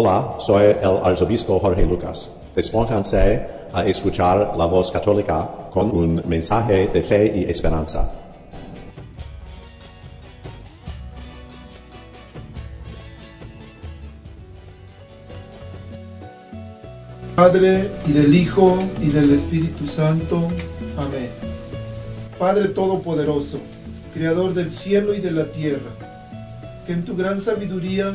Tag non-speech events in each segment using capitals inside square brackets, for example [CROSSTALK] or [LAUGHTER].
Hola, soy el arzobispo Jorge Lucas. Despónganse a escuchar la voz católica con un mensaje de fe y esperanza. Padre y del Hijo y del Espíritu Santo. Amén. Padre Todopoderoso, Creador del cielo y de la tierra, que en tu gran sabiduría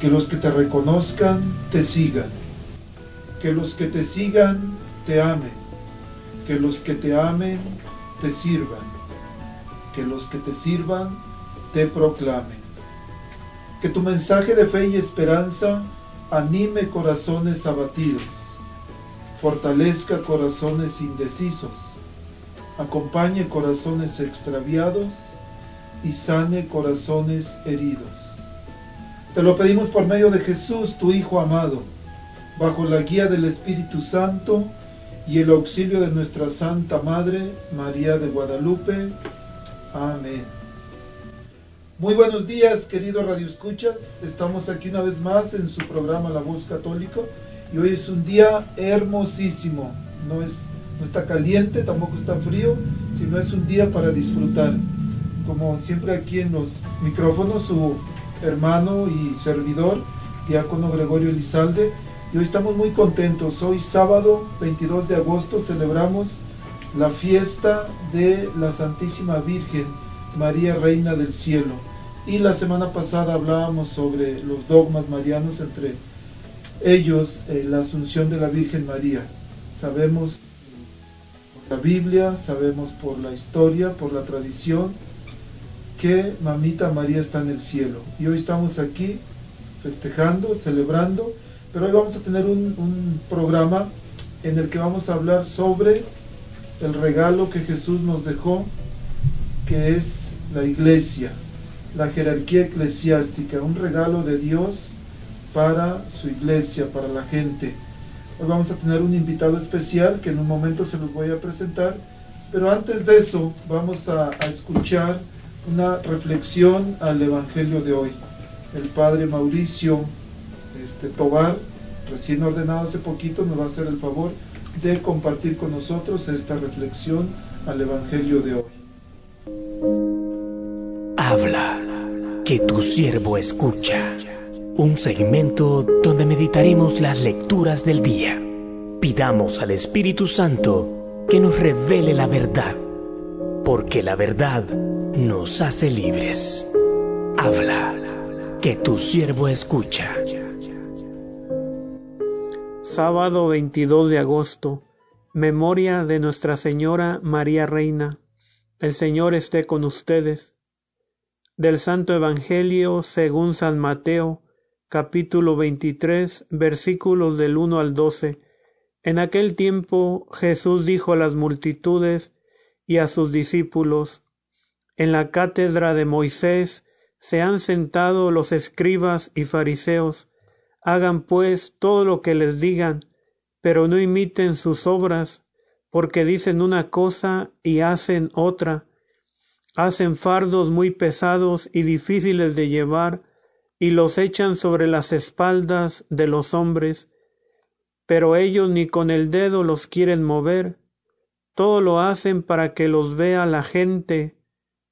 que los que te reconozcan te sigan, que los que te sigan te amen, que los que te amen te sirvan, que los que te sirvan te proclamen. Que tu mensaje de fe y esperanza anime corazones abatidos, fortalezca corazones indecisos, acompañe corazones extraviados y sane corazones heridos te lo pedimos por medio de Jesús, tu Hijo amado, bajo la guía del Espíritu Santo y el auxilio de nuestra Santa Madre, María de Guadalupe. Amén. Muy buenos días, queridos radioescuchas. Estamos aquí una vez más en su programa La Voz Católico y hoy es un día hermosísimo. No, es, no está caliente, tampoco está frío, sino es un día para disfrutar. Como siempre aquí en los micrófonos, su hermano y servidor, diácono Gregorio Elizalde, y hoy estamos muy contentos. Hoy sábado 22 de agosto celebramos la fiesta de la Santísima Virgen María Reina del Cielo. Y la semana pasada hablábamos sobre los dogmas marianos, entre ellos eh, la Asunción de la Virgen María. Sabemos por la Biblia, sabemos por la historia, por la tradición, que Mamita María está en el cielo. Y hoy estamos aquí festejando, celebrando, pero hoy vamos a tener un, programa en el que vamos a hablar sobre el regalo que Jesús nos dejó, que es la iglesia, la jerarquía eclesiástica, un regalo de Dios para su iglesia, para la gente. Hoy vamos a tener un invitado especial que en un momento se los voy a presentar, pero antes de eso vamos a, escuchar una reflexión al Evangelio de hoy. El Padre Mauricio este, Tobar, recién ordenado hace poquito, nos va a hacer el favor de compartir con nosotros esta reflexión al Evangelio de hoy. Habla, que tu siervo escucha. Un segmento donde meditaremos las lecturas del día. Pidamos al Espíritu Santo que nos revele la verdad, porque la verdad nos hace libres. Habla, que tu siervo escucha. Sábado 22 de agosto, memoria de Nuestra Señora María Reina. El Señor esté con ustedes. Del Santo Evangelio según San Mateo, capítulo 23, versículos del 1 al 12. En aquel tiempo Jesús dijo a las multitudes y a sus discípulos, en la cátedra de Moisés se han sentado los escribas y fariseos. Hagan pues todo lo que les digan, pero no imiten sus obras, porque dicen una cosa y hacen otra. Hacen fardos muy pesados y difíciles de llevar, y los echan sobre las espaldas de los hombres, pero ellos ni con el dedo los quieren mover, todo lo hacen para que los vea la gente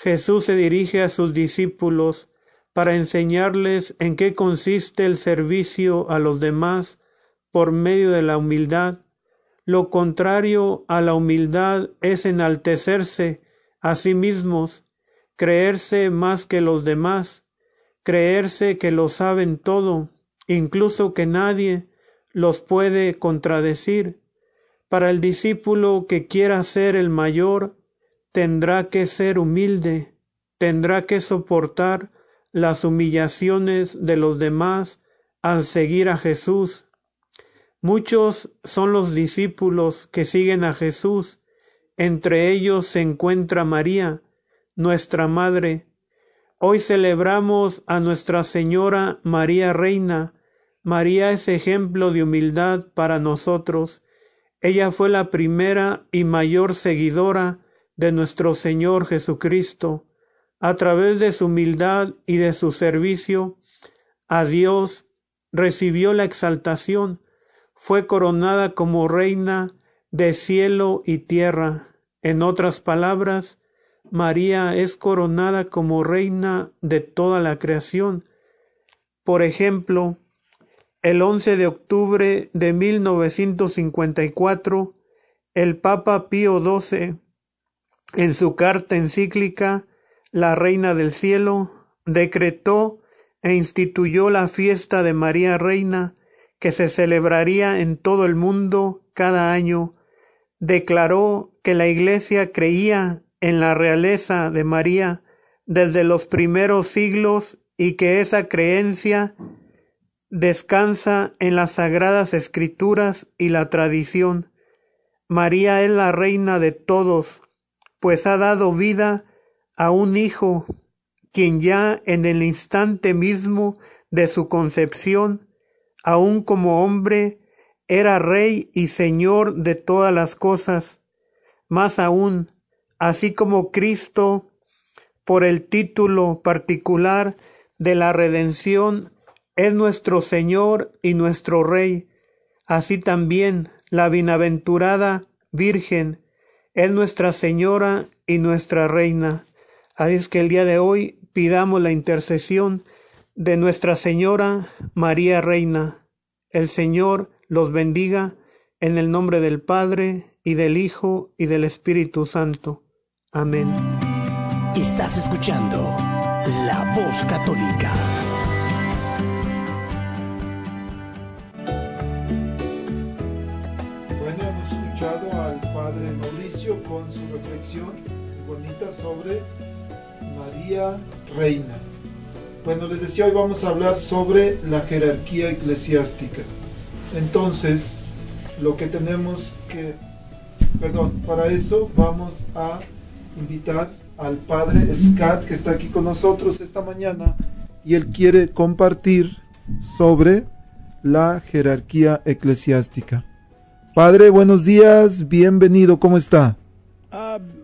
Jesús se dirige a sus discípulos para enseñarles en qué consiste el servicio a los demás por medio de la humildad. Lo contrario a la humildad es enaltecerse a sí mismos, creerse más que los demás, creerse que lo saben todo, incluso que nadie los puede contradecir. Para el discípulo que quiera ser el mayor, tendrá que ser humilde, tendrá que soportar las humillaciones de los demás al seguir a Jesús. Muchos son los discípulos que siguen a Jesús, entre ellos se encuentra María, nuestra Madre. Hoy celebramos a Nuestra Señora María Reina. María es ejemplo de humildad para nosotros. Ella fue la primera y mayor seguidora de nuestro Señor Jesucristo a través de su humildad y de su servicio a Dios, recibió la exaltación, fue coronada como reina de cielo y tierra. En otras palabras, María es coronada como reina de toda la creación. Por ejemplo, el 11 de octubre de 1954, el Papa Pío XII, en su carta encíclica la Reina del Cielo, decretó e instituyó la fiesta de María Reina, que se celebraría en todo el mundo cada año, declaró que la Iglesia creía en la realeza de María desde los primeros siglos y que esa creencia descansa en las sagradas escrituras y la tradición. María es la reina de todos, pues ha dado vida a un hijo, quien ya en el instante mismo de su concepción, aun como hombre, era rey y señor de todas las cosas, más aún, así como Cristo, por el título particular de la redención, es nuestro Señor y nuestro Rey, así también la bienaventurada Virgen es nuestra Señora y nuestra Reina. Así es que el día de hoy pidamos la intercesión de Nuestra Señora María Reina. El Señor los bendiga en el nombre del Padre y del Hijo y del Espíritu Santo. Amén. Estás escuchando La Voz Católica. Con su reflexión bonita sobre María Reina. Bueno, les decía, hoy vamos a hablar sobre la jerarquía eclesiástica. Entonces, lo que tenemos que, perdón, para eso vamos a invitar al padre Scott que está aquí con nosotros esta mañana y él quiere compartir sobre la jerarquía eclesiástica. Padre, buenos días, bienvenido, ¿cómo está?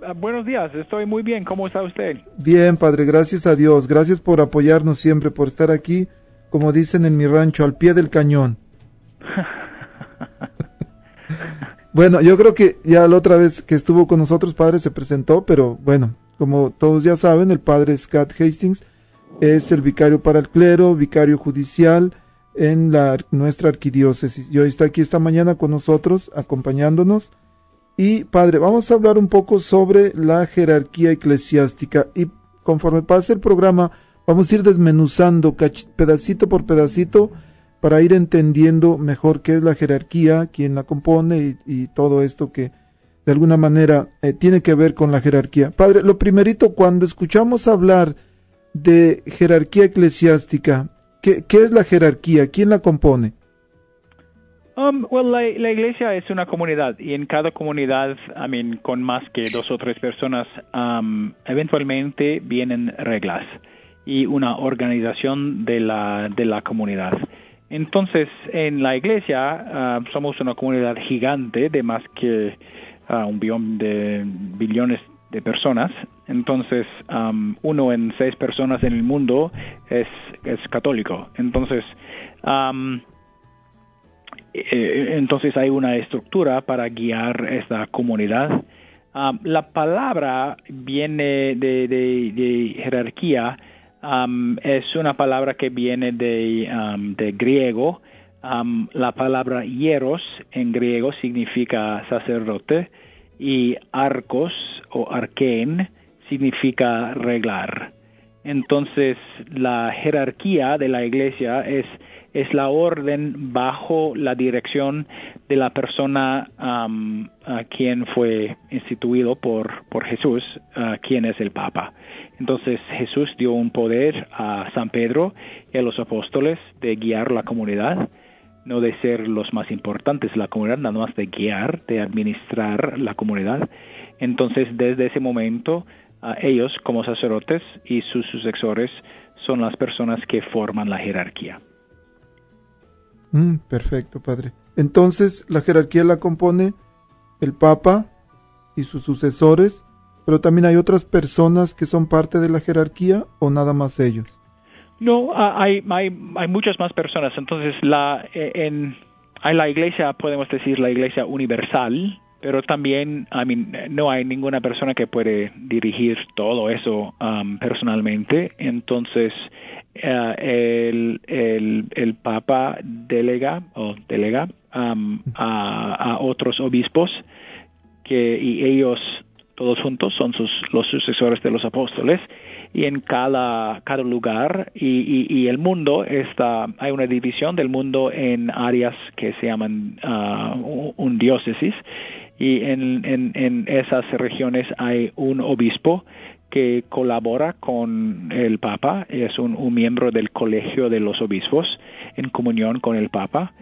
Ah, buenos días, estoy muy bien. ¿Cómo está usted? Bien, Padre, gracias a Dios. Gracias por apoyarnos siempre, por estar aquí, como dicen en mi rancho, al pie del cañón. [LAUGHS] bueno, yo creo que ya la otra vez que estuvo con nosotros, Padre, se presentó, pero bueno, como todos ya saben, el Padre Scott Hastings es el vicario para el clero, vicario judicial en la, nuestra arquidiócesis. Y hoy está aquí esta mañana con nosotros, acompañándonos y padre, vamos a hablar un poco sobre la jerarquía eclesiástica y conforme pase el programa vamos a ir desmenuzando pedacito por pedacito para ir entendiendo mejor qué es la jerarquía, quién la compone y, todo esto que de alguna manera eh, tiene que ver con la jerarquía. Padre, lo primerito, cuando escuchamos hablar de jerarquía eclesiástica, ¿qué, qué es la jerarquía? ¿Quién la compone? Um, well, la, iglesia es una comunidad y en cada comunidad, I mean, con más que dos o tres personas, um, eventualmente vienen reglas y una organización de la, de la comunidad. Entonces, en la iglesia uh, somos una comunidad gigante de más que uh, un billón de billones de personas. Entonces, um, uno en seis personas en el mundo es, es católico. Entonces, um, entonces hay una estructura para guiar esta comunidad. Um, la palabra viene de, de, jerarquía, um, es una palabra que viene de, um, de griego. la palabra hieros en griego significa sacerdote y arcos o arquén significa reglar. Entonces la jerarquía de la iglesia es es la orden bajo la dirección de la persona a quien fue instituido por, por Jesús, quien es el Papa. Entonces Jesús dio un poder a San Pedro y a los apóstoles de guiar la comunidad, no de ser los más importantes de la comunidad, nada más de guiar, de administrar la comunidad. Entonces desde ese momento ellos como sacerdotes y sus sucesores son las personas que forman la jerarquía. Mm, perfecto, padre. Entonces, la jerarquía la compone el Papa y sus sucesores, pero también hay otras personas que son parte de la jerarquía o nada más ellos. No, hay, hay, hay muchas más personas. Entonces, la, eh, en, hay la iglesia, podemos decir la iglesia universal, pero también no hay ninguna persona que puede dirigir todo eso um, personalmente. Entonces, el, el, el, Papa delega o delega um, a, otros obispos que y ellos todos juntos son sus, los sucesores de los apóstoles. Y en cada, cada lugar y, y, el mundo está hay una división del mundo en áreas que se llaman uh, un diócesis. Y en, en, en esas regiones hay un obispo que colabora con el Papa, es un, miembro del Colegio de los Obispos en comunión con el Papa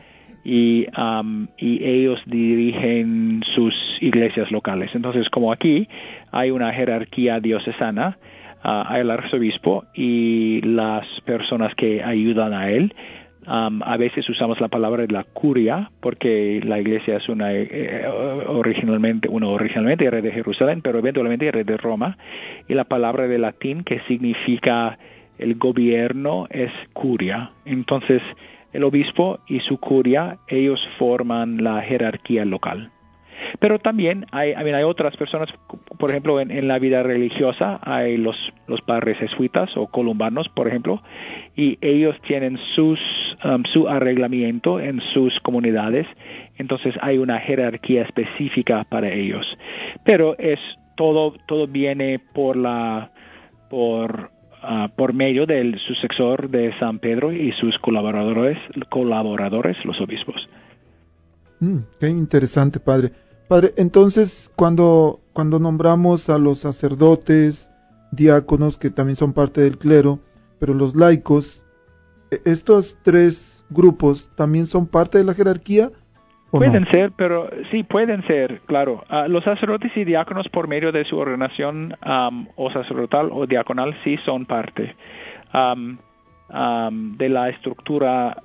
y, um, y ellos dirigen sus iglesias locales. Entonces, como aquí hay una jerarquía diocesana, uh, hay el arzobispo y las personas que ayudan a él, a veces usamos la palabra de la curia porque la iglesia es una eh, eh, originalmente uno originalmente era de Jerusalén pero eventualmente era de Roma y la palabra de latín que significa el gobierno es curia. Entonces el obispo y su curia ellos forman la jerarquía local pero también hay, hay otras personas, por ejemplo, en, la vida religiosa hay los, los padres jesuitas o columbanos, por ejemplo, y ellos tienen sus, um, su arreglamiento en sus comunidades, entonces hay una jerarquía específica para ellos. Pero es todo, todo viene por la, por, uh, por medio del sucesor de San Pedro y sus colaboradores, colaboradores los obispos. Mm, qué interesante, padre. Padre, entonces cuando, cuando nombramos a los sacerdotes, diáconos, que también son parte del clero, pero los laicos, ¿e-, ¿estos tres grupos también son parte de la jerarquía? Pueden ser, pero sí, pueden ser, claro. Ah, los sacerdotes y diáconos por medio de su ordenación o sacerdotal o diaconal sí son parte de la estructura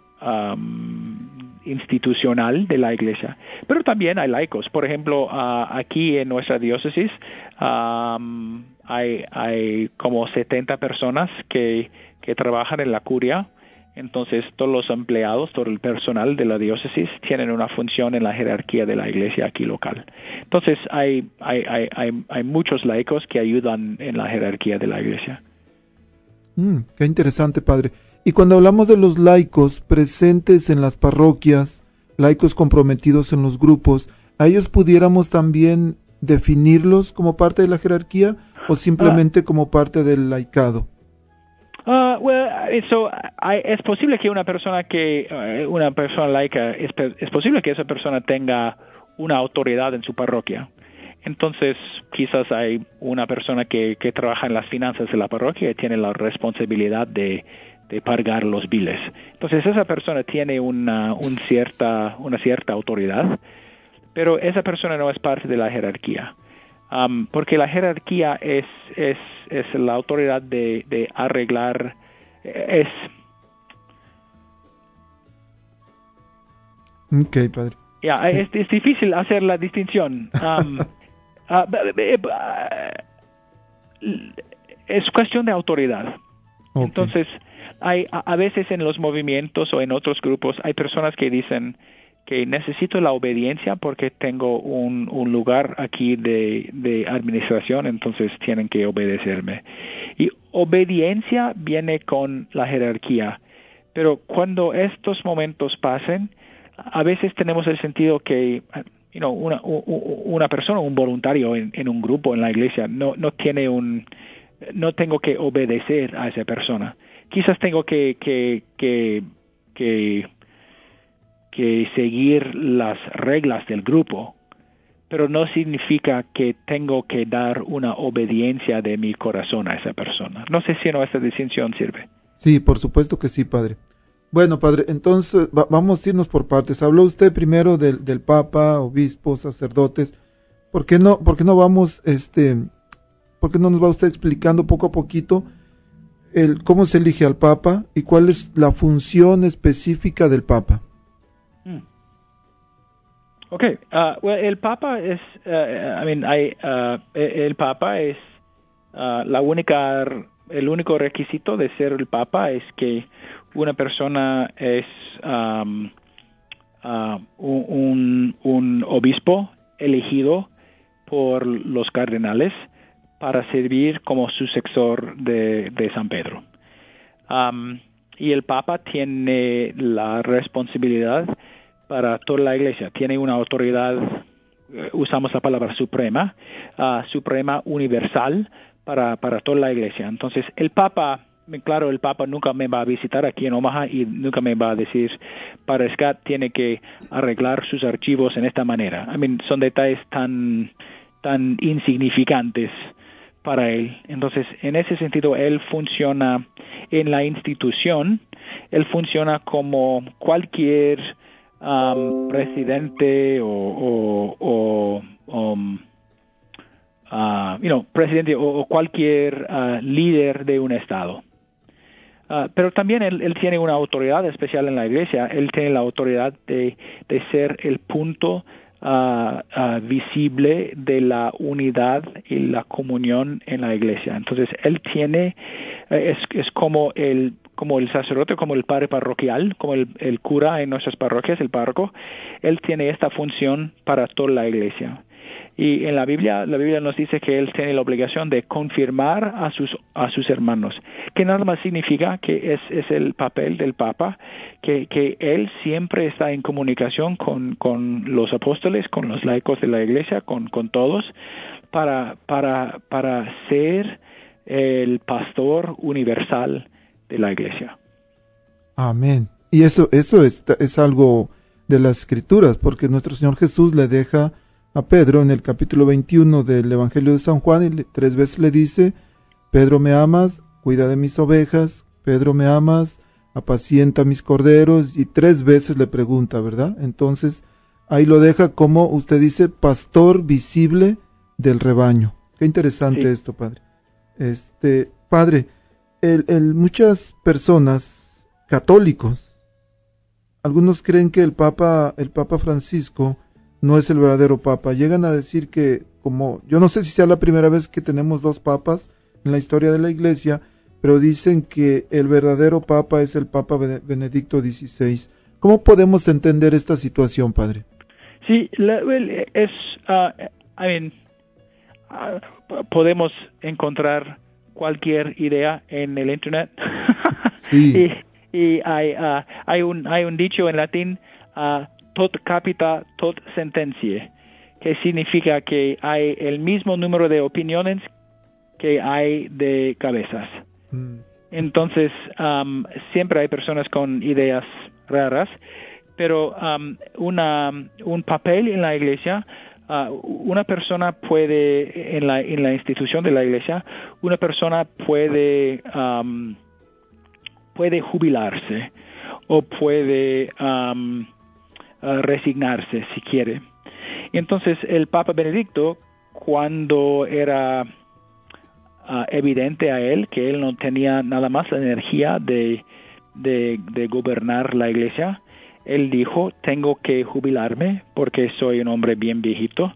institucional de la iglesia. Pero también hay laicos. Por ejemplo, ah, aquí en nuestra diócesis hay, hay como 70 personas que, trabajan en la curia. Entonces, todos los empleados, todo el personal de la diócesis tienen una función en la jerarquía de la iglesia aquí local. Entonces, hay, muchos laicos que ayudan en la jerarquía de la iglesia. Mm, qué interesante, padre. Y cuando hablamos de los laicos presentes en las parroquias, laicos comprometidos en los grupos, ¿a ellos pudiéramos también definirlos como parte de la jerarquía o simplemente como parte del laicado? Uh, eso, es posible que una persona que, eh, una persona laica, es, es, posible que esa persona tenga una autoridad en su parroquia. entonces quizás hay una persona que, que trabaja en las finanzas de la parroquia y tiene la responsabilidad de, de pagar los biles. Entonces esa persona tiene una, un cierta, una cierta autoridad, pero esa persona no es parte de la jerarquía. Um, porque la jerarquía es, es, es la autoridad de, de arreglar, es... Ok, padre. Ya, es, [LAUGHS] es, difícil hacer la distinción. Um, uh, [LAUGHS] es cuestión de autoridad. Ok. Entonces, hay a, a veces en los movimientos o en otros grupos hay personas que dicen que necesito la obediencia porque tengo un, lugar aquí de, de administración, entonces tienen que obedecerme. Y obediencia viene con la jerarquía, pero cuando estos momentos pasen, a veces tenemos el sentido que you know, una, una persona, un voluntario en, en un grupo en la iglesia, no, no tiene un, no tengo que obedecer a esa persona. Quizás tengo que, que, que, que que seguir las reglas del grupo, pero no significa que tengo que dar una obediencia de mi corazón a esa persona. No sé si no esta distinción sirve. Sí, por supuesto que sí, padre. Bueno, padre, entonces va, vamos a irnos por partes. Habló usted primero del, Papa, obispos, sacerdotes. ¿Por qué no, por qué no vamos, este, por qué no nos va usted explicando poco a poquito el cómo se elige al Papa y cuál es la función específica del Papa? Ok, uh, well, el Papa es, uh, I mean, I, uh, el Papa es la única, el único requisito de ser el Papa es que una persona es um, un, un obispo elegido por los cardenales para servir como sucesor de, de San Pedro. Um, y el Papa tiene la responsabilidad para toda la iglesia. Tiene una autoridad, uh, usamos la palabra suprema, uh, suprema universal para, para toda la iglesia. Entonces, el Papa, claro, el Papa nunca me va a visitar aquí en Omaha y nunca me va a decir, para Scott tiene que arreglar sus archivos en esta manera. I mean, son detalles tan, tan insignificantes para él. Entonces, en ese sentido, él funciona en la institución, él funciona como cualquier um, presidente o, o, um, uh, you know, presidente o, cualquier uh, líder de un estado. Uh, pero también él, él, tiene una autoridad especial en la iglesia. Él tiene la autoridad de, de ser el punto uh, visible de la unidad y la comunión en la iglesia. Entonces, él tiene, es, es como el como el sacerdote, como el padre parroquial, como el, cura en nuestras parroquias, el párroco, él tiene esta función para toda la iglesia. Y en la Biblia, la Biblia nos dice que él tiene la obligación de confirmar a sus, a sus hermanos, que nada más significa que es, es el papel del Papa, que, que él siempre está en comunicación con, con los apóstoles, con los laicos de la iglesia, con, con todos, para, para, para ser el pastor universal de la iglesia. Amén. Y eso, eso es, es algo de las escrituras, porque nuestro Señor Jesús le deja a Pedro en el capítulo 21 del Evangelio de San Juan y le, tres veces le dice, Pedro me amas, cuida de mis ovejas, Pedro me amas, apacienta mis corderos y tres veces le pregunta, ¿verdad? Entonces ahí lo deja como usted dice, pastor visible del rebaño. Qué interesante sí. esto, padre. Este, padre, el, el, muchas personas católicos, algunos creen que el Papa, el Papa Francisco no es el verdadero Papa. Llegan a decir que, como, yo no sé si sea la primera vez que tenemos dos papas en la historia de la Iglesia, pero dicen que el verdadero Papa es el Papa Benedicto XVI. ¿Cómo podemos entender esta situación, padre? Sí, la, es, uh, I mean, uh, podemos encontrar cualquier idea en el internet. Sí. [LAUGHS] y, y hay, uh, hay, un, hay un dicho en latín, tot capita, tot sentencia, que significa que hay el mismo número de opiniones que hay de cabezas. Mm. Entonces, um, siempre hay personas con ideas raras, pero um, una, un papel en la iglesia ah, una persona puede, en la, en la institución de la iglesia, una persona puede, am, puede jubilarse o puede am, ah, resignarse si quiere. Y entonces el Papa Benedicto, cuando era ah, evidente a él que él no tenía nada más la energía de, de, gobernar la iglesia, él dijo, tengo que jubilarme porque soy un hombre bien viejito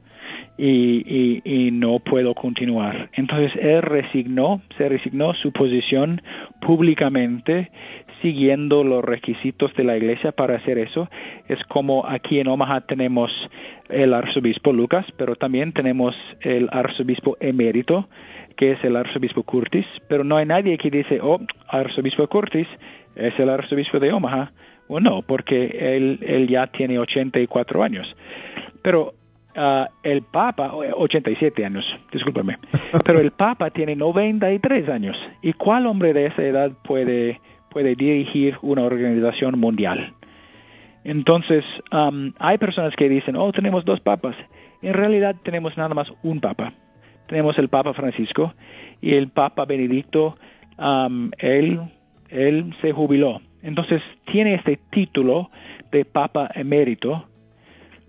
y, y no puedo continuar. Entonces él resignó, se resignó su posición públicamente siguiendo los requisitos de la iglesia para hacer eso. Es como aquí en Omaha tenemos el arzobispo Lucas, pero también tenemos el arzobispo emérito, que es el arzobispo Curtis, pero no hay nadie que dice, oh, arzobispo Curtis es el arzobispo de Omaha. O no, porque él, él ya tiene 84 años. Pero ah, el Papa, 87 años, discúlpame, pero el Papa tiene 93 años. ¿Y cuál hombre de esa edad puede, puede dirigir una organización mundial? Entonces, am, hay personas que dicen, oh, tenemos dos papas. En realidad tenemos nada más un papa. Tenemos el Papa Francisco y el Papa Benedicto, am, él, él se jubiló. Entonces tiene este título de Papa Emérito,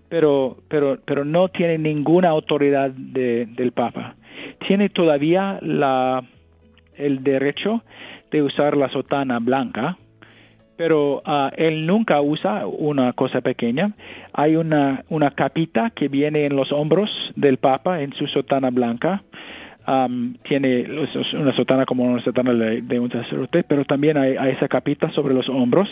pero, pero, pero no tiene ninguna autoridad de- del Papa. Tiene todavía la, el derecho usar la sotana blanca, pero ah, él nunca usa una cosa pequeña. Hay una, una capita que viene en los hombros del Papa en su sotana blanca. Tiene una sotana como una sotana de un sacerdote, pero también hay, hay esa capita sobre los hombros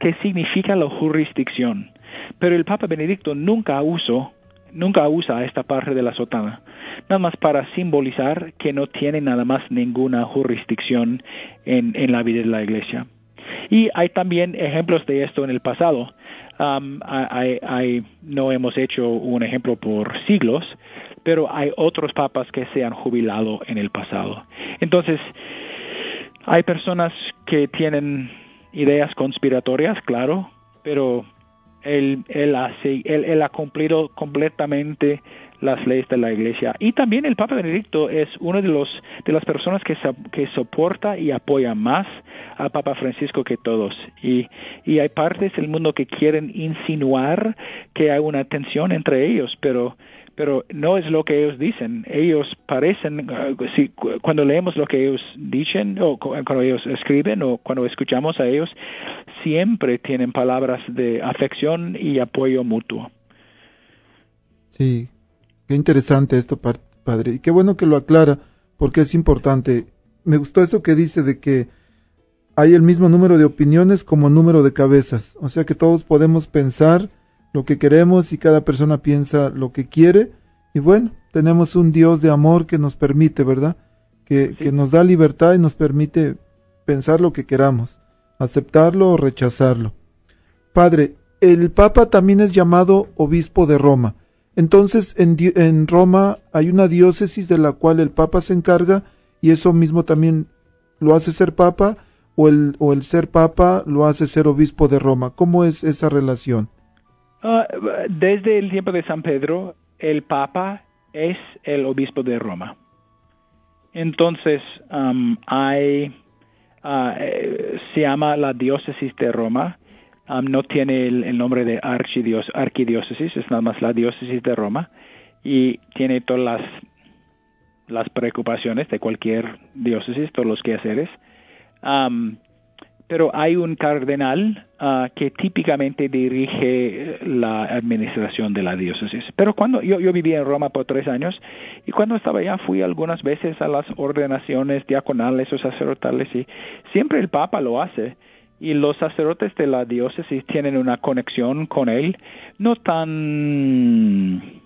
que significa la jurisdicción. Pero el Papa Benedicto nunca usó, nunca usa esta parte de la sotana, nada más para simbolizar que no tiene nada más ninguna jurisdicción en, en la vida de la iglesia. Y hay también ejemplos de esto en el pasado. Um, no hemos hecho un ejemplo por siglos, pero hay otros papas que se han jubilado en el pasado. Entonces, hay personas que tienen ideas conspiratorias, claro, pero él, él, hace, él, él ha cumplido completamente las leyes de la iglesia. Y también el Papa Benedicto es uno de, los, de las personas que, que soporta y apoya más al Papa Francisco que todos. Y, y hay partes del mundo que quieren insinuar que hay una tensión entre ellos, pero pero no es lo que ellos dicen. Ellos parecen, uh, si, cu- cuando leemos lo que ellos dicen o cu- cuando ellos escriben o cuando escuchamos a ellos, siempre tienen palabras de afección y apoyo mutuo. Sí, qué interesante esto, padre. Y qué bueno que lo aclara, porque es importante. Me gustó eso que dice de que hay el mismo número de opiniones como número de cabezas. O sea que todos podemos pensar lo que queremos y cada persona piensa lo que quiere. Y bueno, tenemos un Dios de amor que nos permite, ¿verdad? Que, Sí. que nos da libertad y nos permite pensar lo que queramos, aceptarlo o rechazarlo. Padre, el Papa también es llamado obispo de Roma. Entonces, en, en Roma hay una diócesis de la cual el Papa se encarga y eso mismo también lo hace ser Papa o el, o el ser Papa lo hace ser obispo de Roma. ¿Cómo es esa relación? Ah, desde el tiempo de San Pedro, el Papa es el obispo de Roma. Entonces, am, hay, eh, se llama la diócesis de Roma. Am, no tiene el, el nombre de arquidiócesis, es nada más la diócesis de Roma. Y tiene todas las, las preocupaciones de cualquier diócesis, todos los quehaceres. Am, pero hay un cardenal ah, que típicamente dirige la administración de la diócesis. Pero cuando yo, yo viví en Roma por tres años y cuando estaba allá fui algunas veces a las ordenaciones diaconales o sacerdotales y siempre el Papa lo hace y los sacerdotes de la diócesis tienen una conexión con él no tan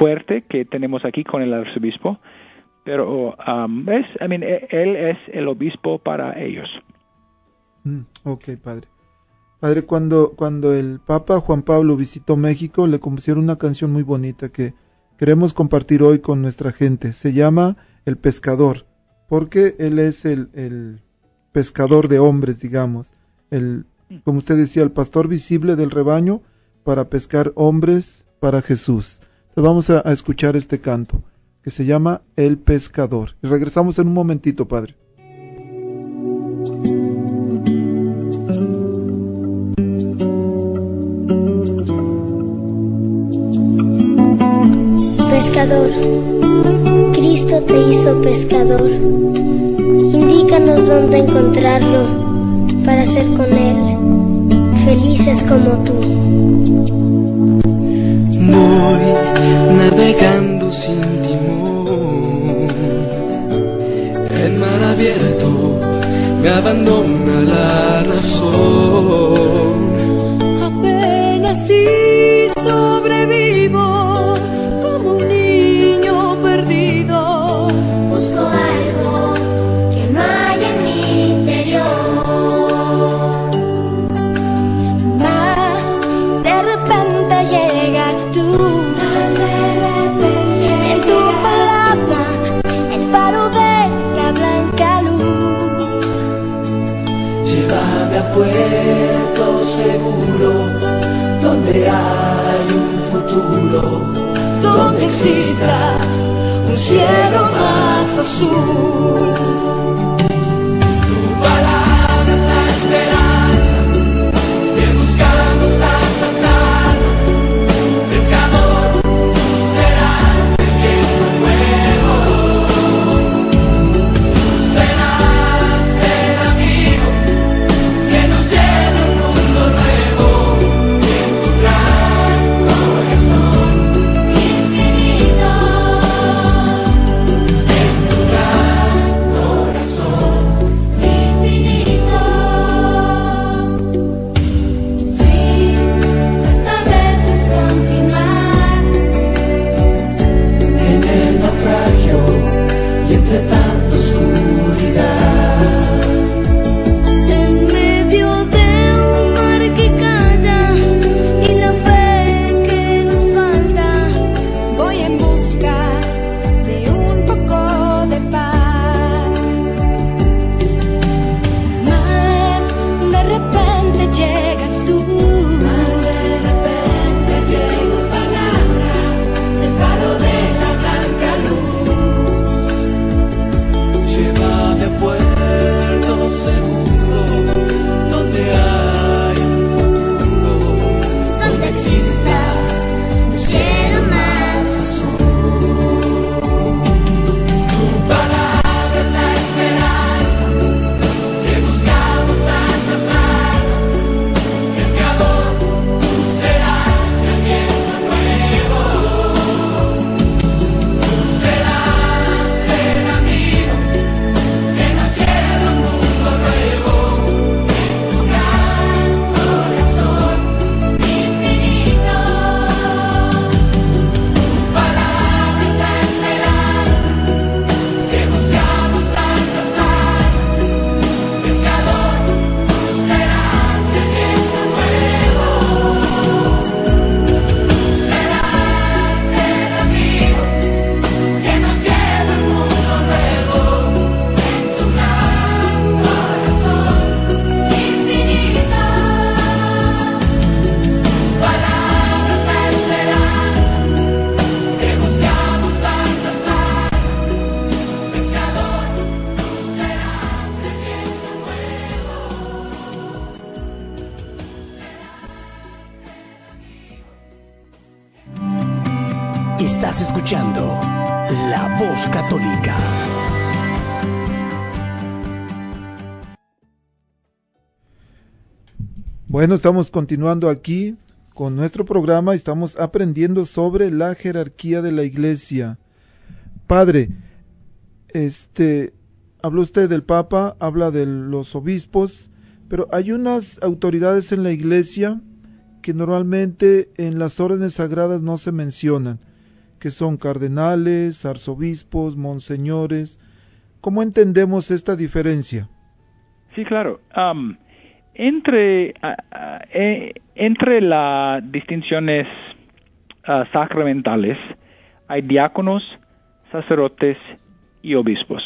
fuerte que tenemos aquí con el arzobispo, pero um, es, I e- él es el obispo para ellos. Mm, ok, padre. Padre, cuando, cuando el Papa Juan Pablo visitó México, le compusieron una canción muy bonita que queremos compartir hoy con nuestra gente. Se llama El Pescador, porque él es el, el pescador de hombres, digamos. El, como usted decía, el pastor visible del rebaño para pescar hombres para Jesús. Entonces vamos a, a escuchar este canto que se llama El Pescador. Y regresamos en un momentito, Padre. Pescador, Cristo te hizo pescador. Indícanos dónde encontrarlo para ser con Él felices como tú. Voy navegando sin timón, en mar abierto me abandona la razón. Futuro, donde exista un cielo más azul. Bueno, estamos continuando aquí con nuestro programa. Estamos aprendiendo sobre la jerarquía de la iglesia. Padre, este, habló usted del Papa, habla de los obispos, pero hay unas autoridades en la iglesia que normalmente en las órdenes sagradas no se mencionan, que son cardenales, arzobispos, monseñores. ¿Cómo entendemos esta diferencia? Sí, claro. Entre, eh, entre las distinciones sacramentales hay diáconos, sacerdotes y obispos.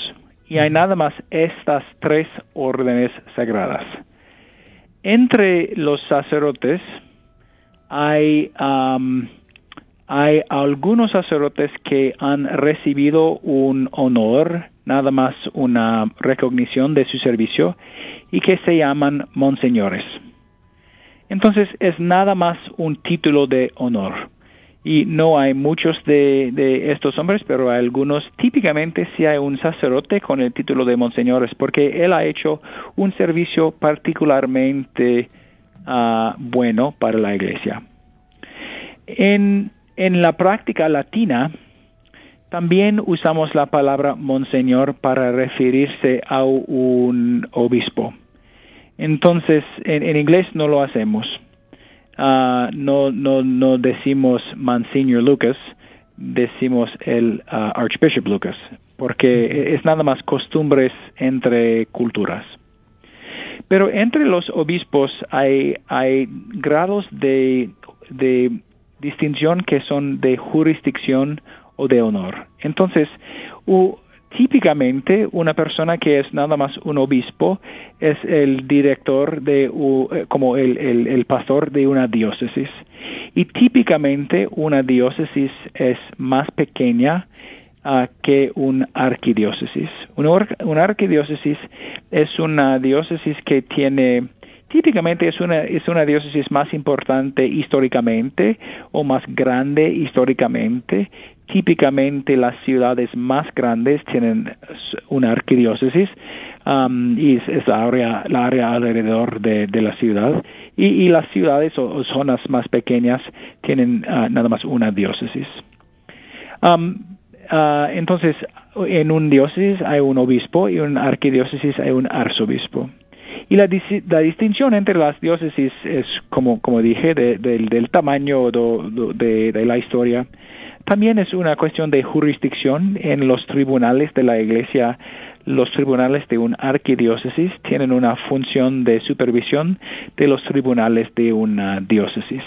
Y hay nada más estas tres órdenes sagradas. Entre los sacerdotes hay hay algunos sacerdotes que han recibido un honor, nada más una recognición de su servicio, y que se llaman monseñores. Entonces es nada más un título de honor. Y no hay muchos de, estos hombres, pero algunos. Típicamente sí hay un sacerdote con el título de monseñores, porque él ha hecho un servicio particularmente ah, bueno para la iglesia. En, en la práctica latina, también usamos la palabra monseñor para referirse a un obispo. Entonces, en, inglés no lo hacemos. Ah, no, no, no decimos Monsignor Lucas, decimos el ah, Archbishop Lucas, porque es nada más costumbres entre culturas. Pero entre los obispos hay, hay grados de, de distinción que son de jurisdicción o de honor. Entonces, típicamente una persona que es nada más un obispo es el director de, eh, como el, el, pastor de una diócesis. Y típicamente una diócesis es más pequeña ah, que un arquidiócesis. Una, una arquidiócesis es una diócesis que tiene típicamente es una, es una diócesis más importante históricamente o más grande históricamente. Típicamente las ciudades más grandes tienen una arquidiócesis um, y es, la, área, la área alrededor de, la ciudad. Y, las ciudades o, zonas más pequeñas tienen ah, nada más una diócesis. Um, ah, entonces, en un diócesis hay un obispo y en una arquidiócesis hay un arzobispo. Y la, dis- la distinción entre las diócesis es, como, como dije, de- del- tamaño de, de la historia. También es una cuestión de jurisdicción en los tribunales de la iglesia. Los tribunales de un arquidiócesis tienen una función de supervisión de los tribunales de una diócesis.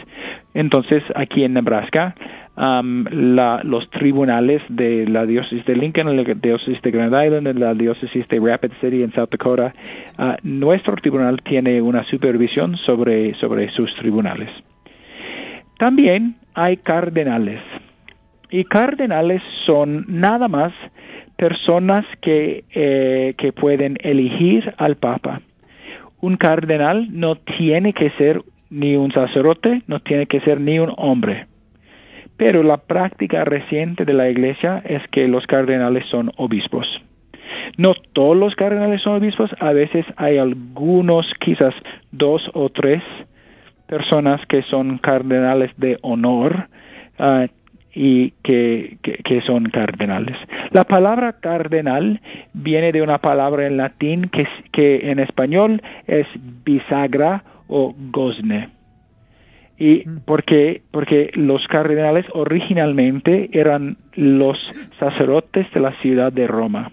Entonces, aquí en Nebraska, los tribunales de la diócesis de Lincoln, la diócesis de Grand Island, la diócesis de Rapid City en South Dakota, ah, nuestro tribunal tiene una supervisión sobre, sobre sus tribunales. También hay cardenales. Y cardenales son nada más personas que, eh, que pueden elegir al Papa. Un cardenal no tiene que ser ni un sacerdote, no tiene que ser ni un hombre. Pero la práctica reciente de la Iglesia es que los cardenales son obispos. No todos los cardenales son obispos, a veces hay algunos, quizás dos o tres personas que son cardenales de honor ah, y que, que, que son cardenales. La palabra cardenal viene de una palabra en latín que en español es bisagra o gozne. Y porque, porque los cardenales originalmente eran los sacerdotes de la ciudad de Roma.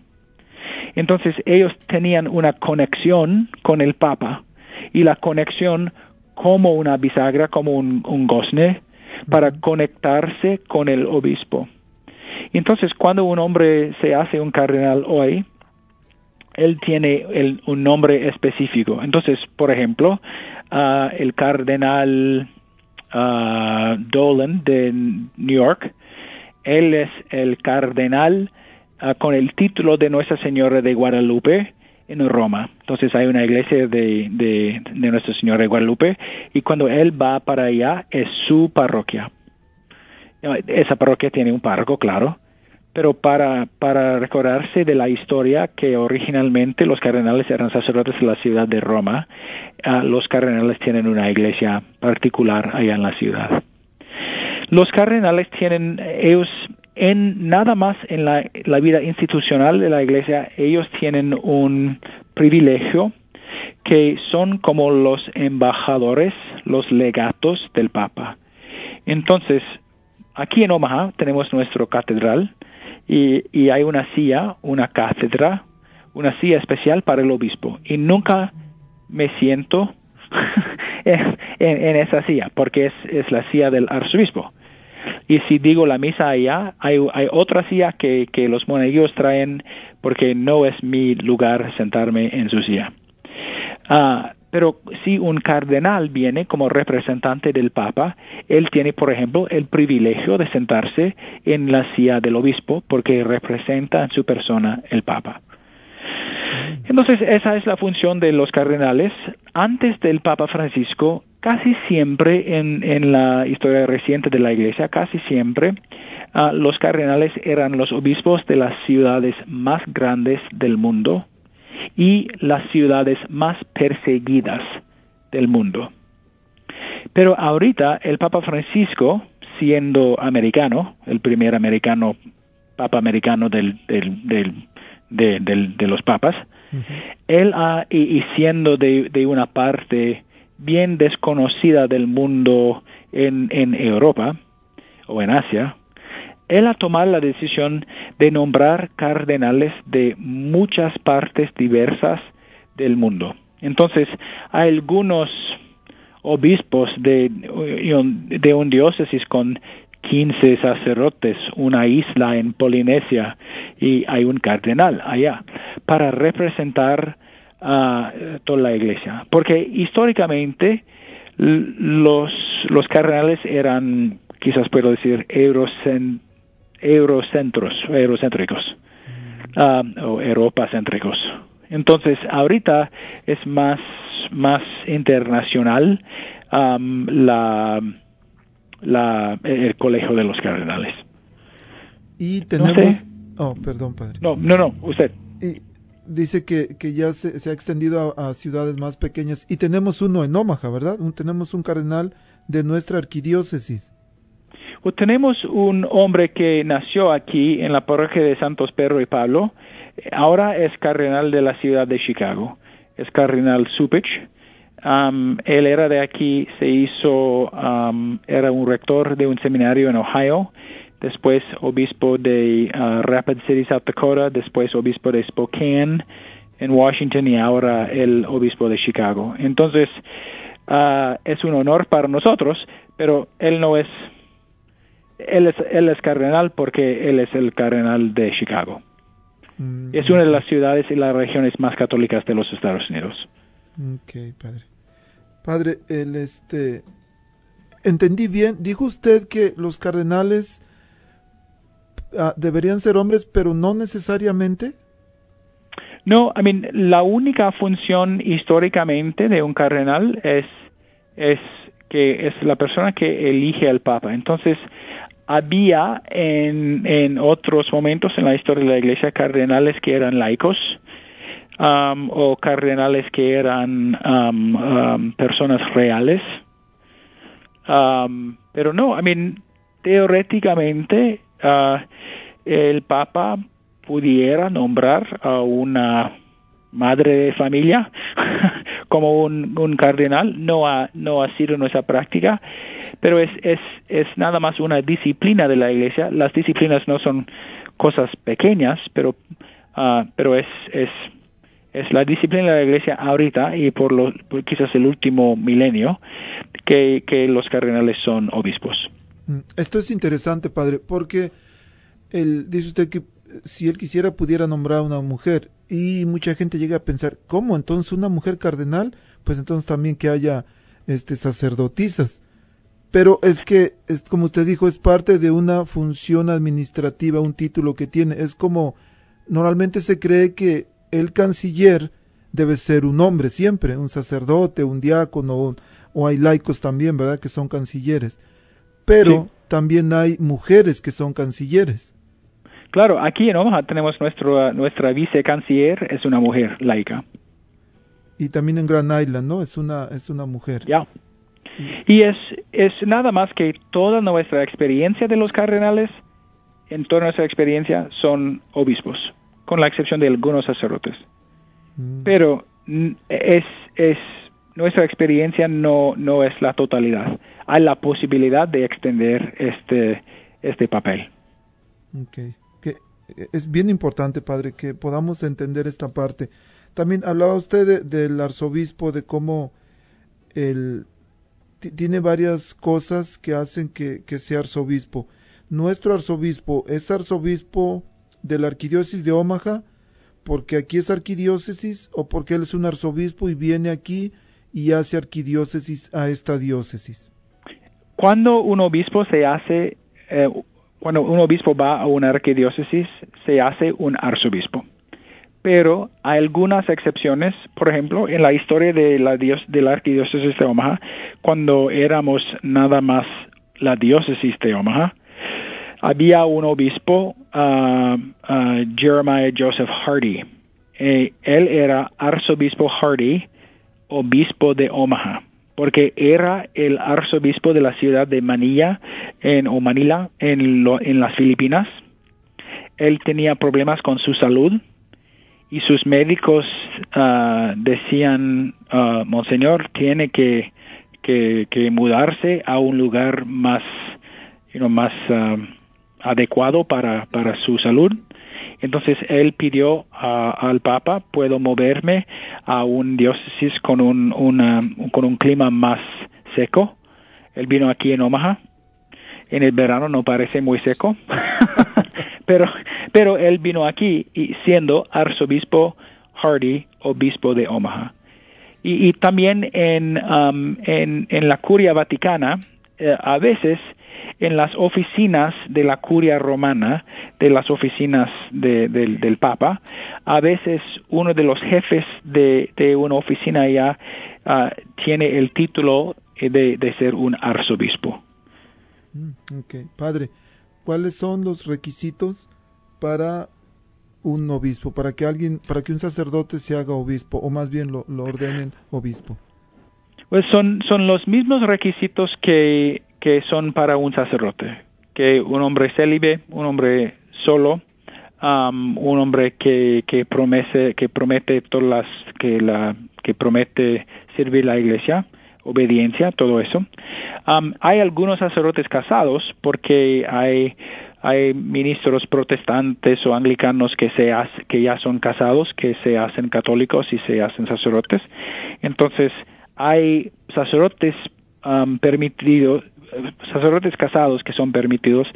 Entonces ellos tenían una conexión con el Papa y la conexión como una bisagra, como un, un gozne, para conectarse con el obispo. Entonces cuando un hombre se hace un cardenal hoy, él tiene el- un nombre específico. Entonces, por ejemplo, el cardenal ah, Dolan de New York, él es el cardenal con el título de Nuestra Señora de Guadalupe en Roma. Entonces hay una iglesia de, de, de Nuestra Señora de Guadalupe y cuando él va para allá es su parroquia. Esa parroquia tiene un párroco, claro, pero para, para recordarse de la historia que originalmente los cardenales eran sacerdotes de la ciudad de Roma, ah, los cardenales tienen una iglesia particular allá en la ciudad. Los cardenales tienen, ellos, en nada más en la, la vida institucional de la iglesia, ellos tienen un privilegio que son como los embajadores, los legatos del Papa. Entonces, aquí en Omaha tenemos nuestro catedral y, y hay una silla, una cátedra, una silla especial para el obispo. Y nunca me siento [LAUGHS] en, en- en esa silla, porque es, es la silla del arzobispo. Y si digo la misa allá, hay, hay otra silla que, los monaguillos traen porque no es mi lugar sentarme en su silla. Ah, Pero si un cardenal viene como representante del Papa, él tiene, por ejemplo, el privilegio de sentarse en la silla del obispo porque representa en su persona el Papa. Entonces, esa es la función de los cardenales. Antes del Papa Francisco, casi siempre en, en la historia reciente de la Iglesia, casi siempre, ah, los cardenales eran los obispos de las ciudades más grandes del mundo y las ciudades más perseguidas del mundo. Pero ahorita el Papa Francisco, siendo americano, el primer americano, Papa americano del, del, del, de, del- de los papas, él ha, y, y siendo de, de una parte bien desconocida del mundo en, en Europa o en Asia, él ha tomado la decisión de nombrar cardenales de muchas partes diversas del mundo. Entonces, hay algunos obispos de, de un diócesis con 15 sacerdotes, una isla en Polinesia y hay un cardenal allá para representar a toda la iglesia. Porque históricamente los, los cardenales eran, quizás puedo decir, eurocen- eurocentros, eurocéntricos ah, o europacéntricos. Entonces, ahorita es más, más internacional la, la, el colegio de los cardenales. Y No tenemos... sé. Oh, perdón, padre. No, no, no, usted. Y dice que, que ya se, se ha extendido a, ciudades más pequeñas. Y tenemos uno en Omaha, ¿verdad? Tenemos un cardenal de nuestra arquidiócesis. Tenemos un hombre que nació aquí en la parroquia de Santos Pedro y Pablo. Ahora es cardenal de la ciudad de Chicago. Es cardenal Supich. Él era de aquí, se hizo, era un rector de un seminario en Ohio, después obispo de ah, Rapid City, South Dakota, después obispo de Spokane en Washington y ahora el obispo de Chicago. Entonces, ah, es un honor para nosotros, pero él no es él es, él es cardenal porque él es el cardenal de Chicago. Mm, Es una de las ciudades y las regiones más católicas de los Estados Unidos. Ok, padre. Padre, el este entendí bien, dijo usted que los cardenales deberían ser hombres, pero no necesariamente. No, I mean, la única función históricamente de un cardenal es, es que es la persona que elige al Papa. Entonces, había en, en otros momentos en la historia de la Iglesia cardenales que eran laicos um, o cardenales que eran um, um, personas reales. Um, pero no, I mean, teóricamente ah, el Papa pudiera nombrar a una madre de familia [LAUGHS] como un, cardenal. No ha, no ha sido nuestra práctica, pero es, es, es nada más una disciplina de la Iglesia. Las disciplinas no son cosas pequeñas, pero, ah, pero es, es, es la disciplina de la Iglesia ahorita y por, lo, por quizás el último milenio que, que los cardenales son obispos. Mm, Esto es interesante, padre, porque el, dice usted que eh, si él quisiera pudiera nombrar a una mujer y mucha gente llega a pensar, ¿cómo entonces una mujer cardenal? Pues entonces también que haya este sacerdotisas. Pero es que, es, como usted dijo, es parte de una función administrativa, un título que tiene. Es como, normalmente se cree que el canciller debe ser un hombre siempre, un sacerdote, un diácono, un- o hay laicos también, ¿verdad? Que son cancilleres. Pero Sí. también hay mujeres que son cancilleres. Claro, aquí en Omaha tenemos nuestro, nuestra vicecanciller, es una mujer laica. Y también en Grand Island, ¿no? Es una, es una mujer. Ya. Sí. Y es, es nada más que toda nuestra experiencia de los cardenales, en toda nuestra experiencia, son obispos, con la excepción de algunos sacerdotes. Mm. Pero es, es, nuestra experiencia no, no es la totalidad. Hay la posibilidad de extender este, este papel. Que eh, es bien importante, padre, que podamos entender esta parte. También hablaba usted de- del arzobispo, de cómo él ti- tiene varias cosas que hacen que, que sea arzobispo. Nuestro arzobispo es arzobispo de la arquidiócesis de Omaha, porque aquí es arquidiócesis, o porque él es un arzobispo y viene aquí y hace arquidiócesis a esta diócesis? Cuando un obispo se hace, eh, cuando un obispo va a una arquidiócesis, se hace un arzobispo. Pero hay algunas excepciones, por ejemplo, en la historia de la, dios- de arquidiócesis de Omaha, cuando éramos nada más la diócesis de Omaha, había un obispo, ah, Jeremiah Joseph Hardy. Eh, él era arzobispo Hardy, obispo de Omaha, porque era el arzobispo de la ciudad de Manila, en, o Manila, en, lo- en las Filipinas. Él tenía problemas con su salud y sus médicos ah, decían, ah, Monseñor, tiene que, que, que mudarse a un lugar más, you know, más ah, adecuado para, para su salud. Entonces él pidió a- al Papa, puedo moverme a un diócesis con un, con un clima más seco. Él vino aquí en Omaha. En el verano no parece muy seco, [LAUGHS] pero, pero él vino aquí y siendo arzobispo Hardy, obispo de Omaha. Y, y también en, um, en, en la curia vaticana, eh, a veces en las oficinas de la curia romana, de las oficinas de- del, del Papa, a veces uno de los jefes de, de una oficina allá ah, tiene el título de, de ser un arzobispo. Mm, ok, padre, ¿cuáles son los requisitos para un obispo, para que alguien, para que un sacerdote se haga obispo, o más bien lo, lo ordenen obispo? Pues son, son los mismos requisitos que, que son para un sacerdote, que un hombre célibe, un hombre solo, un hombre que, que promete, que promete todas las, que la, que promete servir la iglesia, obediencia, todo eso. Um, hay algunos sacerdotes casados porque hay hay ministros protestantes o anglicanos que se que ya son casados, que se hacen católicos y se hacen sacerdotes. Entonces, hay sacerdotes permitidos, sacerdotes casados que son permitidos,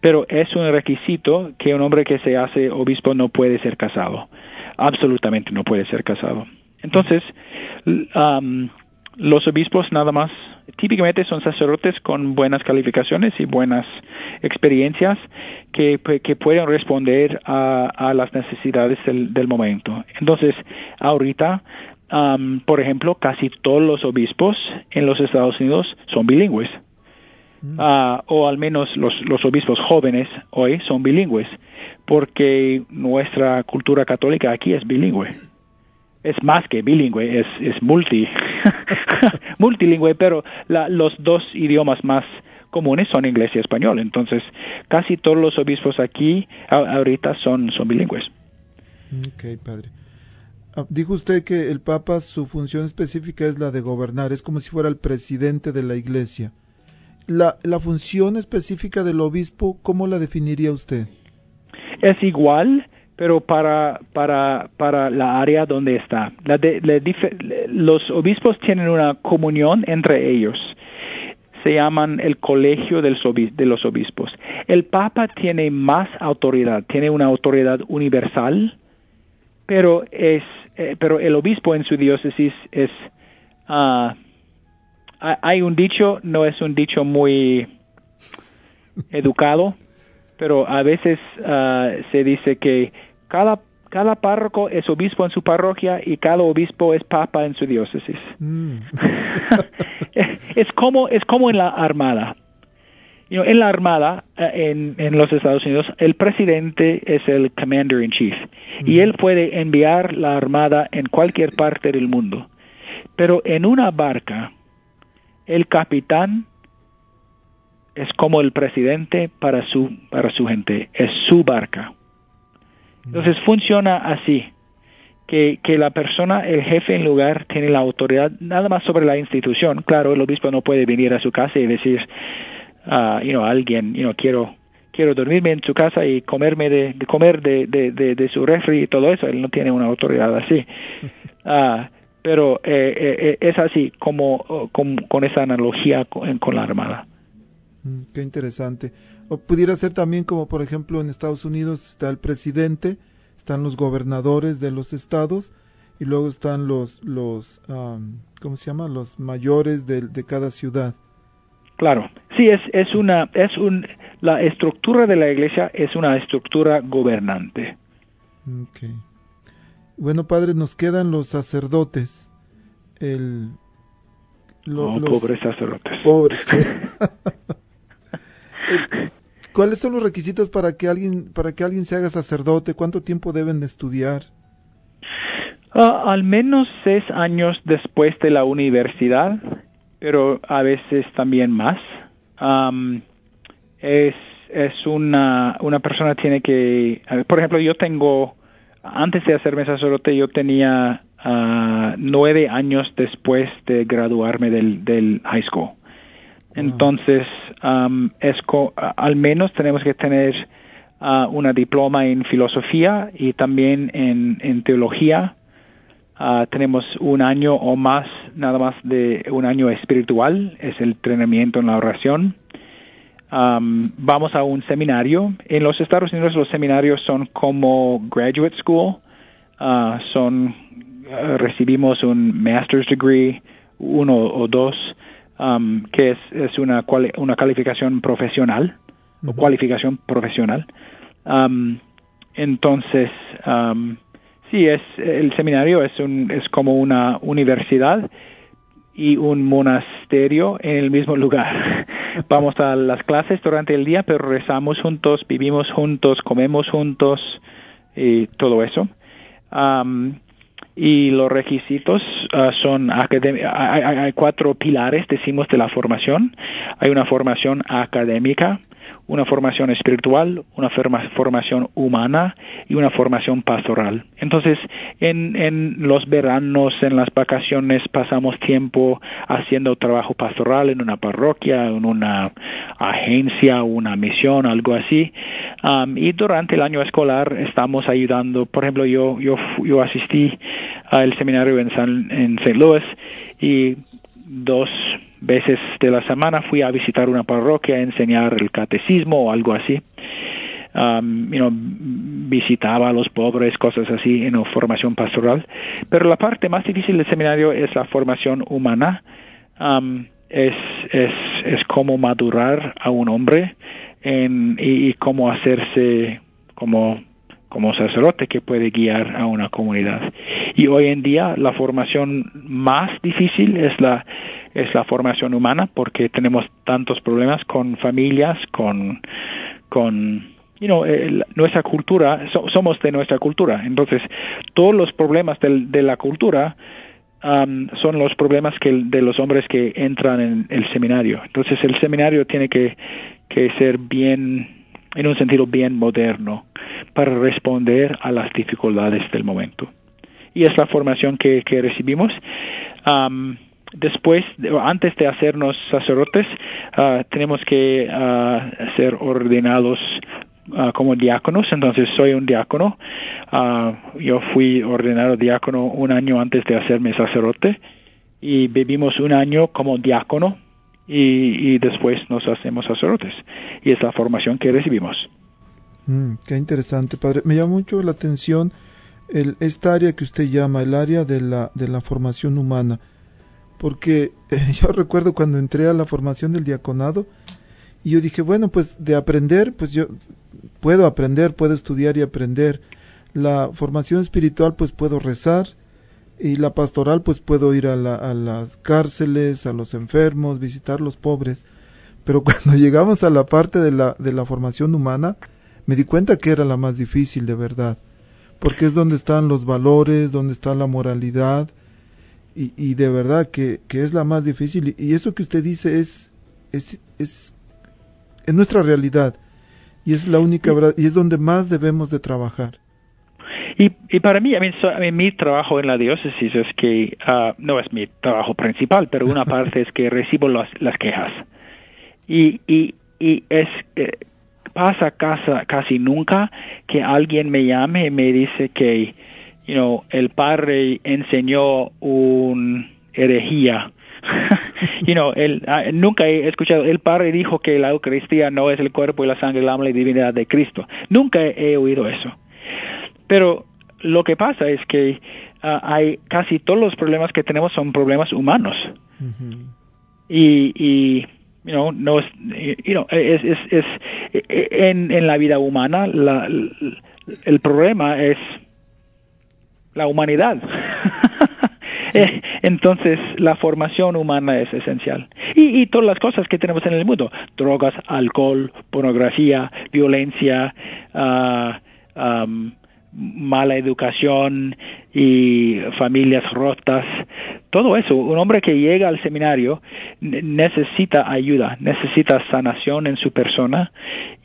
pero es un requisito que un hombre que se hace obispo no puede ser casado. Absolutamente no puede ser casado. Entonces, um, los obispos nada más típicamente son sacerdotes con buenas calificaciones y buenas experiencias que, que pueden responder a, a las necesidades del, del momento. Entonces, ahorita, um, por ejemplo, casi todos los obispos en los Estados Unidos son bilingües. Ah, o al menos los, los obispos jóvenes hoy son bilingües, porque nuestra cultura católica aquí es bilingüe es más que bilingüe, es, es multi, [LAUGHS] multilingüe, pero la- los dos idiomas más comunes son inglés y español. Entonces, casi todos los obispos aquí ahorita son, son bilingües. Ok, padre. Ah, dijo usted que el Papa, su función específica es la de gobernar, es como si fuera el presidente de la iglesia. La, función específica del obispo, ¿cómo la definiría usted? Es igual, pero para, para, para la área donde está. La los obispos tienen una comunión entre ellos. Se llaman el colegio de los obispos. El Papa tiene más autoridad, tiene una autoridad universal, pero es, eh, pero el obispo en su diócesis es, ah, hay un dicho, no es un dicho muy educado, pero a veces ah, se dice que cada, cada párroco es obispo en su parroquia y cada obispo es papa en su diócesis. Mm. [LAUGHS] es como es como en la armada. You know, en la armada eh, en, en los Estados Unidos el presidente es el commander in chief y él puede enviar la armada en cualquier parte del mundo. Pero en una barca el capitán es como el presidente para su para su gente, es su barca. Entonces funciona así, que, que la persona, el jefe en lugar, tiene la autoridad nada más sobre la institución. Claro, el obispo no puede venir a su casa y decir, ah, you know, a alguien, you know, quiero quiero dormirme en su casa y comerme de, de comer de, de, de, de su refri y todo eso. Él no tiene una autoridad así. [LAUGHS] Ah, pero eh, eh, eh, es así como oh, con, esa analogía con, con la armada. Mm, Qué interesante. O pudiera ser también como, por ejemplo, en Estados Unidos está el presidente, están los gobernadores de los estados y luego están los, los ¿cómo se llama? Los mayores de, de cada ciudad. Claro, sí es es una es un la estructura de la iglesia es una estructura gobernante. Ok. Bueno, padre, nos quedan los sacerdotes. El, lo- Oh, los- pobres sacerdotes. Pobres, [LAUGHS] ¿Cuáles son los requisitos para que alguien para que alguien se haga sacerdote? ¿Cuánto tiempo deben de estudiar? Ah, al menos seis años después de la universidad, pero a veces también más. Es es una una persona tiene que, por ejemplo, yo tengo antes de hacerme sacerdote yo tenía ah, nueve años después de graduarme del del high school. Entonces, am, es co- a- al menos tenemos que tener ah, una diploma en filosofía y también en, en teología. Ah, tenemos un año o más, nada más de un año espiritual, es el entrenamiento en la oración. Am, vamos a un seminario. En los Estados Unidos los seminarios son como graduate school. Ah, son ah, recibimos un master's degree, uno o dos, am, que es, es una, una calificación profesional o cualificación profesional. Am, entonces, am, sí, es el seminario es un es como una universidad y un monasterio en el mismo lugar. [LAUGHS] Vamos a las clases durante el día, pero rezamos juntos, vivimos juntos, comemos juntos y todo eso. Am, y los requisitos ah, son hay- hay cuatro pilares, decimos, de la formación. Hay una formación académica, una formación espiritual, una forma- formación humana y una formación pastoral. Entonces, en, en los veranos, en las vacaciones, pasamos tiempo haciendo trabajo pastoral en una parroquia, en una agencia, una misión, algo así. Am, y durante el año escolar estamos ayudando, por ejemplo, yo, yo asistí al seminario en San, en St. Louis y dos veces de la semana fui a visitar una parroquia a enseñar el catecismo o algo así. Um, you know, visitaba a los pobres, cosas así, en formación pastoral. Pero la parte más difícil del seminario es la formación humana. Um, es, es, es cómo madurar a un hombre en, y, y cómo hacerse como como sacerdote que puede guiar a una comunidad. Y hoy en día la formación más difícil es la es la formación humana porque tenemos tantos problemas con familias, con con you know, el- nuestra cultura, so- somos de nuestra cultura. Entonces, todos los problemas del- de la cultura um, son los problemas que de los hombres que entran en el seminario. Entonces, el seminario tiene que, que ser bien, en un sentido bien moderno, para responder a las dificultades del momento. Y es la formación que, que recibimos. Um, después, de- antes de hacernos sacerdotes, ah, tenemos que ah, ser ordenados ah, como diáconos, entonces soy un diácono. Yo fui ordenado diácono un año antes de hacerme sacerdote y vivimos un año como diácono y, y después nos hacemos sacerdotes. Y es la formación que recibimos. Mm, qué interesante, padre. Me llama mucho la atención el, esta área que usted llama, el área de la, de la formación humana. Porque [LAUGHS] yo recuerdo cuando entré a la formación del diaconado y yo dije, bueno, pues de aprender, pues yo puedo aprender, puedo estudiar y aprender. La formación espiritual, pues puedo rezar. Y la pastoral, pues puedo ir a, la- a las cárceles, a los enfermos, visitar los pobres. Pero [LAUGHS] cuando llegamos a la parte de la, de la formación humana, me di cuenta que era la más difícil de verdad, porque es donde están los valores, donde está la moralidad, y, y de verdad que, que es la más difícil, y, eso que usted dice es, es, es, es nuestra realidad, y es la única verdad, y es donde más debemos de trabajar. Y, y para mí, mean, so- I mean, mi trabajo en la diócesis es que, ah, no es mi trabajo principal, pero una [LAUGHS] parte es que recibo las, las quejas. Y, y, y es, eh, pasa casa, casi nunca que alguien me llame y me dice que, you know, el padre enseñó un herejía. [LAUGHS] you know, el, ah, nunca he escuchado, el padre dijo que la Eucaristía no es el cuerpo y la sangre, el alma y la divinidad de Cristo. Nunca he oído eso. Pero lo que pasa es que ah, hay casi todos los problemas que tenemos son problemas humanos y, y you know, no es, you know, es, es, es- en, en la vida humana la, el problema es la humanidad. [LAUGHS] Eh, Entonces, la formación humana es esencial. Y, y todas las cosas que tenemos en el mundo, drogas, alcohol, pornografía, violencia, am, mala educación y familias rotas, todo eso, un hombre que llega al seminario ne- necesita ayuda, necesita sanación en su persona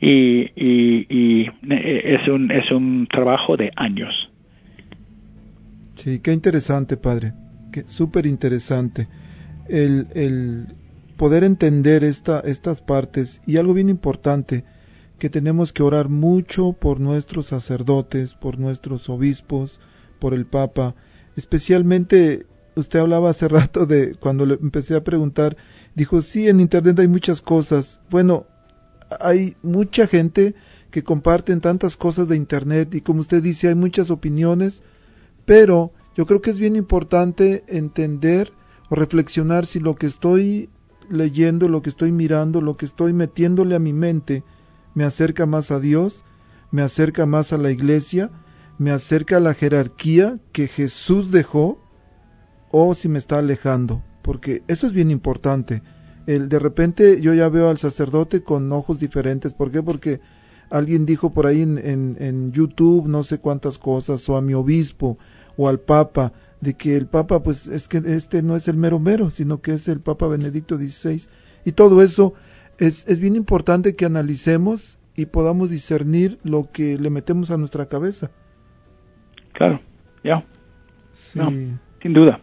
y, y, y ne- es, un, es un trabajo de años. Sí, qué interesante, padre. Súper interesante. El, el poder entender esta, estas partes y algo bien importante, que tenemos que orar mucho por nuestros sacerdotes, por nuestros obispos, por el Papa. Especialmente, usted hablaba hace [LAUGHS] rato de cuando le empecé a preguntar, dijo, sí, en Internet hay muchas cosas. Bueno, hay mucha gente que comparten tantas cosas de Internet y como usted dice, hay muchas opiniones pero yo creo que es bien importante entender o reflexionar si lo que estoy leyendo, lo que estoy mirando, lo que estoy metiéndole a mi mente, me acerca más a Dios, me acerca más a la iglesia, me acerca a la jerarquía que Jesús dejó, o si me está alejando, porque eso es bien importante. El, de repente yo ya veo al sacerdote con ojos diferentes. ¿Por qué? Porque alguien dijo por ahí en, en, en YouTube no sé cuántas cosas, o a mi obispo, o al Papa, de que el Papa, pues es que este no es el mero mero, sino que es el Papa Benedicto XVI. Y todo eso es, es bien importante que analicemos y podamos discernir lo que le metemos a nuestra cabeza. Claro, ya, Sí. No. sin duda.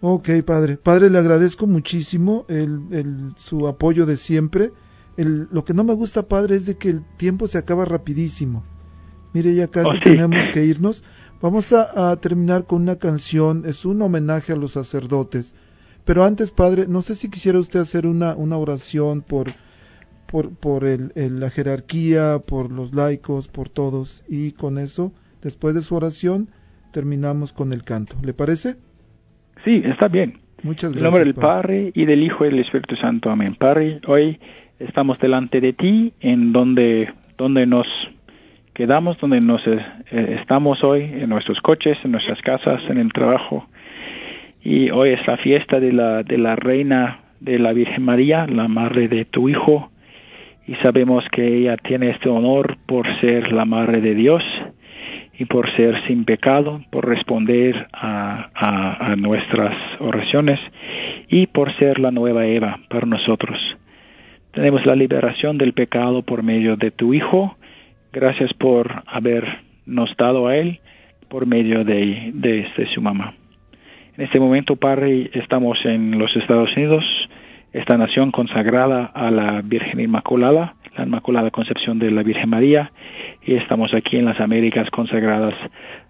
Ok, padre. Padre, le agradezco muchísimo el, el- su apoyo de siempre. El- lo que no me gusta, padre, es de que el tiempo se acaba rapidísimo. Mire, ya casi Oh, sí. tenemos que irnos. Vamos a, a terminar con una canción. Es un homenaje a los sacerdotes. Pero antes, padre, no sé si quisiera usted hacer una, una oración por, por, por el- el- la jerarquía, por los laicos, por todos. Y con eso, después de su oración, terminamos con el canto. ¿Le parece? Sí, está bien. Muchas En gracias. nombre del padre. Padre y del Hijo y del Espíritu Santo. Amén. Padre, hoy estamos delante de ti en donde, donde nos quedamos, donde nos eh, eh, estamos hoy, en nuestros coches, en nuestras casas, en el trabajo. Y hoy es la fiesta de la, de la Reina de la Virgen María, la Madre de tu Hijo. Y sabemos que ella tiene este honor por ser la Madre de Dios y por ser sin pecado, por responder a, a- a nuestras oraciones y por ser la nueva Eva para nosotros. Tenemos la liberación del pecado por medio de tu Hijo. Gracias por habernos dado a Él por medio de, de, de su mamá. En este momento, Padre, estamos en los Estados Unidos, esta nación consagrada a la Virgen Inmaculada, la Inmaculada Concepción de la Virgen María, y estamos aquí en las Américas consagradas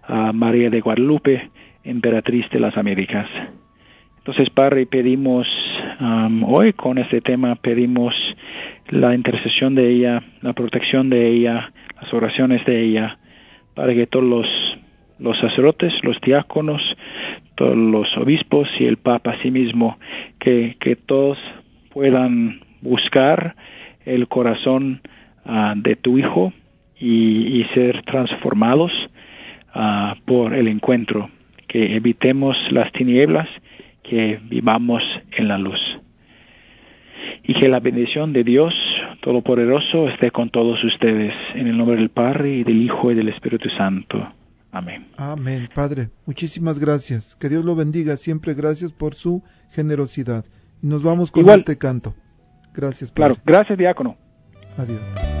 a María de Guadalupe, emperatriz de las Américas. Entonces, Padre, pedimos hoy con este tema, pedimos la intercesión de ella, la protección de ella, las oraciones de ella, para que todos los, sacerdotes, los diáconos, todos los obispos y el Papa a sí mismo, que, todos puedan buscar el corazón ah, de tu Hijo y, y ser transformados ah, por el encuentro, que evitemos las tinieblas, que vivamos en la luz. Y que la bendición de Dios Todopoderoso esté con todos ustedes, en el nombre del Padre y del Hijo y del Espíritu Santo. Amén. Amén, Padre. Muchísimas gracias. Que Dios lo bendiga siempre. Gracias por su generosidad. Y nos vamos con Igual. este canto. Gracias, Claro, Padre. gracias, diácono. Adiós.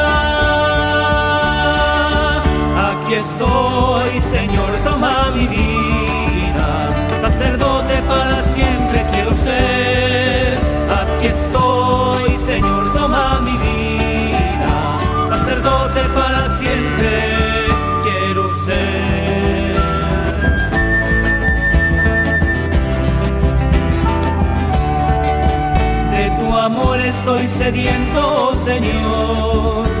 Aquí estoy, Señor, toma mi vida, sacerdote para siempre quiero ser. Aquí estoy, Señor, toma mi vida, sacerdote para siempre quiero ser. De tu amor estoy sediento, Señor.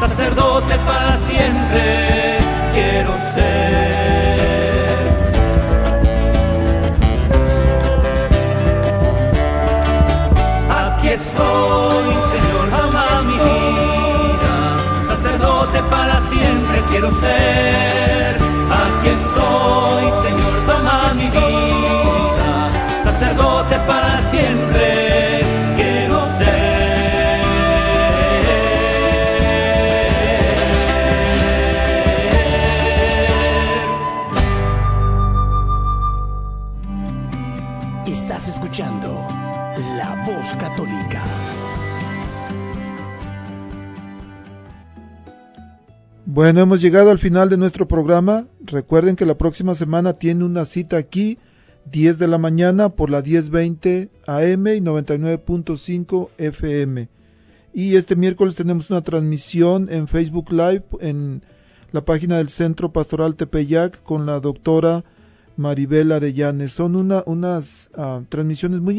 sacerdote para siempre quiero ser. Aquí estoy, Señor, toma mi vida, sacerdote para siempre quiero ser. Aquí estoy, Señor, toma mi vida, sacerdote para siempre Bueno, hemos llegado al final de nuestro programa. Recuerden que la próxima semana tiene una cita aquí, 10 de la mañana por la 1020 AM y 99.5 FM. Y este miércoles tenemos una transmisión en Facebook Live en la página del Centro Pastoral Tepeyac con la doctora Maribel Arellanes. Son una, unas ah, transmisiones muy importantes.